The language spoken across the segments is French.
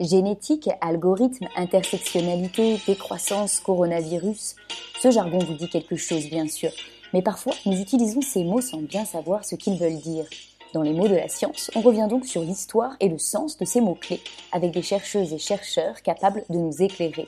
Génétique, algorithme, intersectionnalité, décroissance, coronavirus. Ce jargon vous dit quelque chose, bien sûr. Mais parfois, nous utilisons ces mots sans bien savoir ce qu'ils veulent dire. Dans les mots de la science, on revient donc sur l'histoire et le sens de ces mots-clés, avec des chercheuses et chercheurs capables de nous éclairer.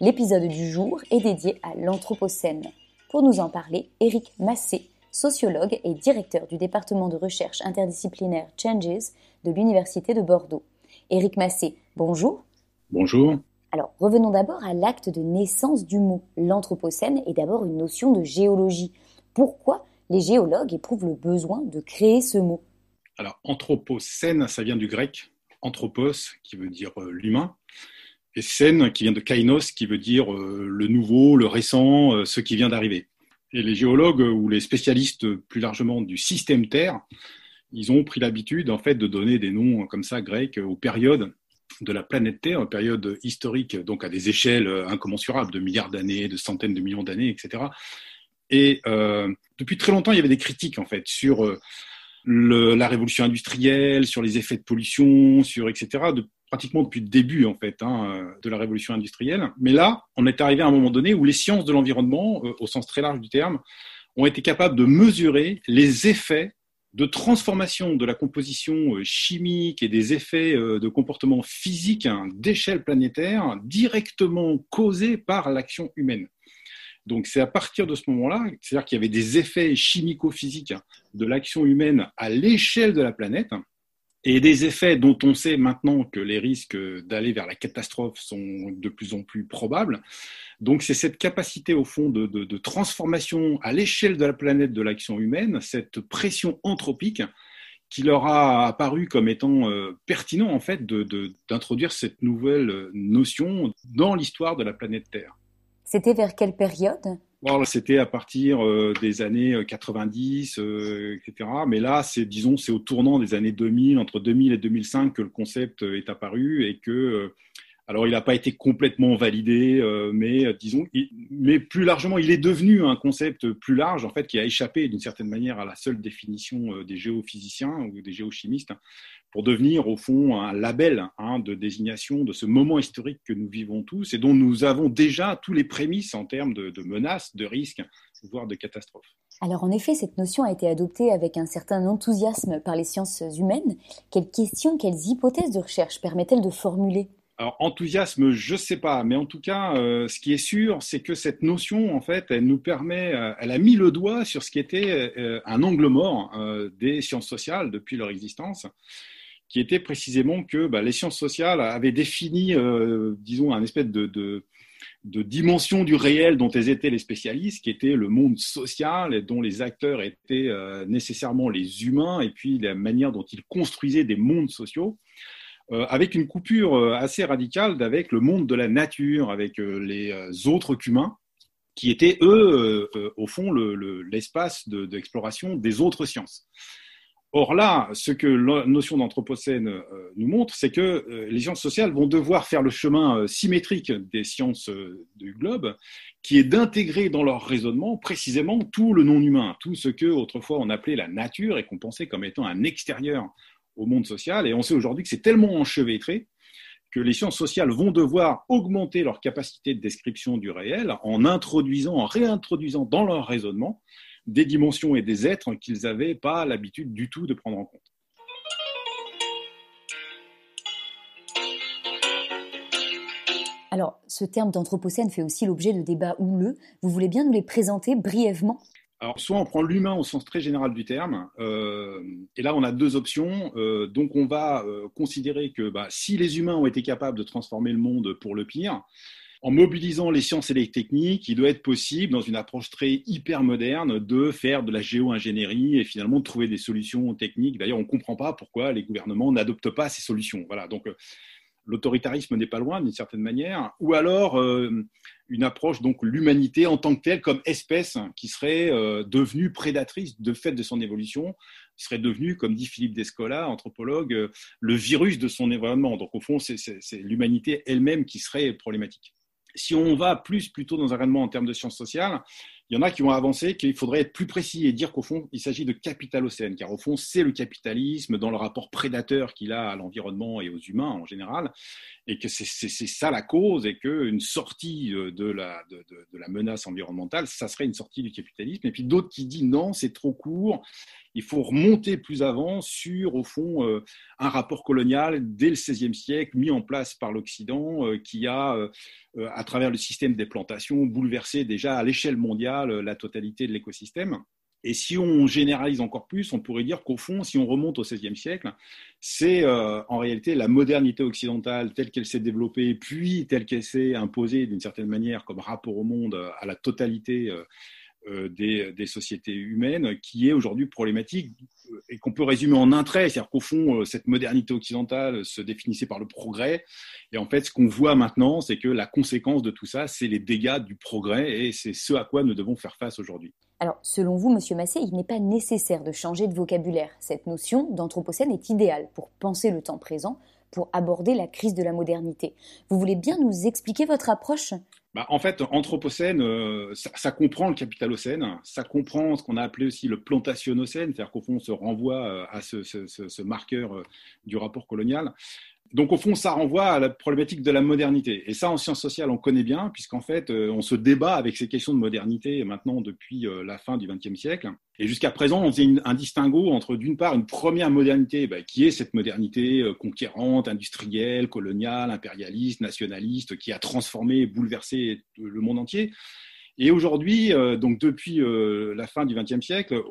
L'épisode du jour est dédié à l'Anthropocène. Pour nous en parler, Éric Massé, sociologue et directeur du département de recherche interdisciplinaire Changes de l'Université de Bordeaux. Éric Massé, bonjour. Bonjour. Alors, revenons d'abord à l'acte de naissance du mot. L'Anthropocène est d'abord une notion de géologie. Pourquoi les géologues éprouvent le besoin de créer ce mot? Alors, Anthropocène, ça vient du grec anthropos, qui veut dire euh, l'humain, et scène, qui vient de kainos, qui veut dire euh, le nouveau, le récent, euh, ce qui vient d'arriver. Et les géologues ou les spécialistes plus largement du système Terre ils ont pris l'habitude en fait de donner des noms comme ça grecs aux périodes de la planète Terre, aux périodes historiques, donc à des échelles incommensurables, de milliards d'années, de centaines de millions d'années, etc. Et euh, depuis très longtemps, il y avait des critiques en fait sur euh, la révolution industrielle, sur les effets de pollution, sur etc. De, pratiquement depuis le début en fait hein, de la révolution industrielle. Mais là, on est arrivé à un moment donné où les sciences de l'environnement, euh, au sens très large du terme, ont été capables de mesurer les effets de transformation de la composition euh, chimique et des effets euh, de comportement physique d'échelle planétaire directement causés par l'action humaine. Donc c'est à partir de ce moment-là, c'est-à-dire qu'il y avait des effets chimico-physiques de l'action humaine à l'échelle de la planète, et des effets dont on sait maintenant que les risques d'aller vers la catastrophe sont de plus en plus probables. Donc c'est cette capacité au fond de, transformation à l'échelle de la planète de l'action humaine, cette pression anthropique qui leur a apparu comme étant euh, pertinent en fait d'introduire cette nouvelle notion dans l'histoire de la planète Terre. C'était vers quelle période? C'était à partir euh, des années 90, euh, euh, etc. Mais là, c'est, disons, c'est au tournant des années 2000, entre 2000 et 2005, que le concept est apparu et que, alors, il n'a pas été complètement validé, mais disons, mais plus largement, il est devenu un concept plus large, en fait, qui a échappé d'une certaine manière à la seule définition des géophysiciens ou des géochimistes pour devenir au fond un label hein, de désignation de ce moment historique que nous vivons tous et dont nous avons déjà tous les prémices en termes de, menaces, de risques, voire de catastrophes. Alors en effet, cette notion a été adoptée avec un certain enthousiasme par les sciences humaines. Quelles questions, quelles hypothèses de recherche permet-elle de formuler? Alors enthousiasme, je ne sais pas, mais en tout cas, euh, ce qui est sûr, c'est que cette notion, en fait, elle nous permet, euh, elle a mis le doigt sur ce qui était euh, un angle mort des sciences sociales depuis leur existence qui était précisément que bah, les sciences sociales avaient défini, disons, un espèce de, de, de, dimension du réel dont elles étaient les spécialistes, qui était le monde social et dont les acteurs étaient nécessairement les humains, et puis la manière dont ils construisaient des mondes sociaux, avec une coupure assez radicale avec le monde de la nature, avec les autres qu'humains, qui étaient, eux, au fond, l'espace le, d'exploration des autres sciences. Or là, ce que la notion d'anthropocène euh, nous montre, c'est que euh, les sciences sociales vont devoir faire le chemin euh, symétrique des sciences du globe, qui est d'intégrer dans leur raisonnement précisément tout le non-humain, tout ce que autrefois on appelait la nature et qu'on pensait comme étant un extérieur au monde social. Et on sait aujourd'hui que c'est tellement enchevêtré que les sciences sociales vont devoir augmenter leur capacité de description du réel en introduisant, en réintroduisant dans leur raisonnement des dimensions et des êtres qu'ils n'avaient pas l'habitude du tout de prendre en compte. Alors, ce terme d'anthropocène fait aussi l'objet de débats houleux. Vous voulez bien nous les présenter brièvement? Alors, soit on prend l'humain au sens très général du terme, euh, et là on a deux options. Euh, donc, on va euh, considérer que bah, si les humains ont été capables de transformer le monde pour le pire, en mobilisant les sciences et les techniques, il doit être possible, dans une approche très hyper moderne, de faire de la géo-ingénierie et finalement de trouver des solutions techniques. D'ailleurs, on ne comprend pas pourquoi les gouvernements n'adoptent pas ces solutions. Voilà, donc l'autoritarisme n'est pas loin d'une certaine manière, ou alors euh, une approche donc l'humanité en tant que telle comme espèce qui serait euh, devenue prédatrice de fait de son évolution, serait devenue, comme dit Philippe Descola, anthropologue, le virus de son environnement. Donc au fond, c'est l'humanité elle-même qui serait problématique si on va plus plutôt dans un raisonnement en termes de sciences sociales, il y en a qui ont avancé qu'il faudrait être plus précis et dire qu'au fond, il s'agit de capitalocène, car au fond, c'est le capitalisme dans le rapport prédateur qu'il a à l'environnement et aux humains en général, et que c'est ça la cause, et qu'une sortie de la, de, la menace environnementale, ça serait une sortie du capitalisme. Et puis d'autres qui disent non, c'est trop court, il faut remonter plus avant sur, au fond, euh, un rapport colonial dès le XVIe siècle mis en place par l'Occident, euh, qui a, euh, à travers le système des plantations, bouleversé déjà à l'échelle mondiale la totalité de l'écosystème. Et si on généralise encore plus, on pourrait dire qu'au fond, si on remonte au XVIe siècle, c'est en réalité la modernité occidentale telle qu'elle s'est développée, puis telle qu'elle s'est imposée d'une certaine manière comme rapport au monde à la totalité des, sociétés humaines qui est aujourd'hui problématique et qu'on peut résumer en un trait. C'est-à-dire qu'au fond, euh, cette modernité occidentale se définissait par le progrès. Et en fait, ce qu'on voit maintenant, c'est que la conséquence de tout ça, c'est les dégâts du progrès et c'est ce à quoi nous devons faire face aujourd'hui. Alors, selon vous, Monsieur Massé, il n'est pas nécessaire de changer de vocabulaire. Cette notion d'anthropocène est idéale pour penser le temps présent, pour aborder la crise de la modernité. Vous voulez bien nous expliquer votre approche? Bah, en fait, Anthropocène, euh, ça, comprend le capitalocène, ça comprend ce qu'on a appelé aussi le plantationnocène, c'est-à-dire qu'au fond, on se renvoie euh, à ce, marqueur euh, du rapport colonial. Donc, au fond, ça renvoie à la problématique de la modernité. Et ça, en sciences sociales, on connaît bien, puisqu'en fait, on se débat avec ces questions de modernité maintenant depuis la fin du XXe siècle. Et jusqu'à présent, on faisait un distinguo entre, d'une part, une première modernité, bah, qui est cette modernité euh, conquérante, industrielle, coloniale, impérialiste, nationaliste, qui a transformé, bouleversé le monde entier. Et aujourd'hui, euh, donc depuis euh, la fin du XXe siècle,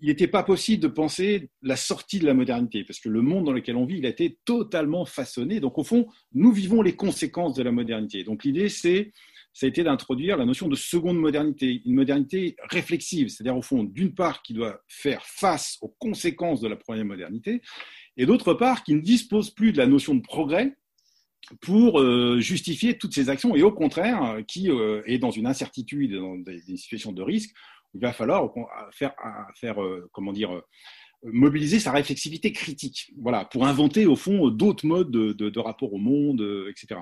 il n'était pas possible de penser la sortie de la modernité, parce que le monde dans lequel on vit, il a été totalement façonné. Donc au fond, nous vivons les conséquences de la modernité. Donc l'idée, c'est ça a été d'introduire la notion de seconde modernité, une modernité réflexive, c'est-à-dire au fond, d'une part, qui doit faire face aux conséquences de la première modernité, et d'autre part, qui ne dispose plus de la notion de progrès pour euh, justifier toutes ces actions, et au contraire, qui euh, est dans une incertitude, dans des, situations de risque, il va falloir faire, faire euh, comment dire, mobiliser sa réflexivité critique, voilà, pour inventer au fond d'autres modes de, rapport au monde, etc.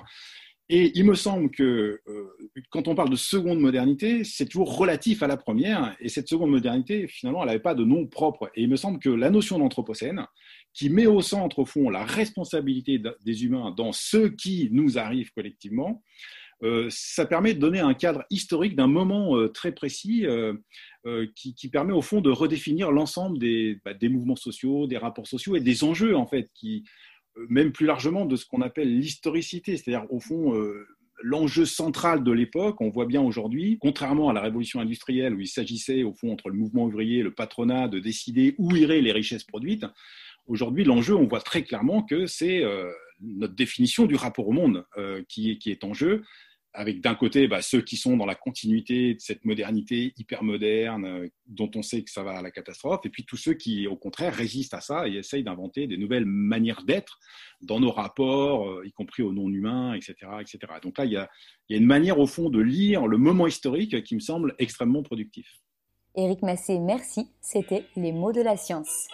Et il me semble que euh, quand on parle de seconde modernité, c'est toujours relatif à la première. Et cette seconde modernité, finalement, elle n'avait pas de nom propre. Et il me semble que la notion d'anthropocène, qui met au centre, au fond, la responsabilité des humains dans ce qui nous arrive collectivement, euh, ça permet de donner un cadre historique d'un moment euh, très précis qui, qui, permet, au fond, de redéfinir l'ensemble des, bah, des, mouvements sociaux, des rapports sociaux et des enjeux, en fait, qui, même plus largement de ce qu'on appelle l'historicité, c'est-à-dire au fond euh, l'enjeu central de l'époque, on voit bien aujourd'hui, contrairement à la révolution industrielle où il s'agissait au fond entre le mouvement ouvrier et le patronat de décider où iraient les richesses produites, aujourd'hui l'enjeu, on voit très clairement que c'est euh, notre définition du rapport au monde euh, qui est en jeu, avec d'un côté bah, ceux qui sont dans la continuité de cette modernité hyper moderne euh, dont on sait que ça va à la catastrophe, et puis tous ceux qui, au contraire, résistent à ça et essayent d'inventer des nouvelles manières d'être dans nos rapports, euh, y compris au non-humain, etc., etc. Donc là, il y, a, il y a une manière, au fond, de lire le moment historique qui me semble extrêmement productif. Éric Massé, merci. C'était Les mots de la science.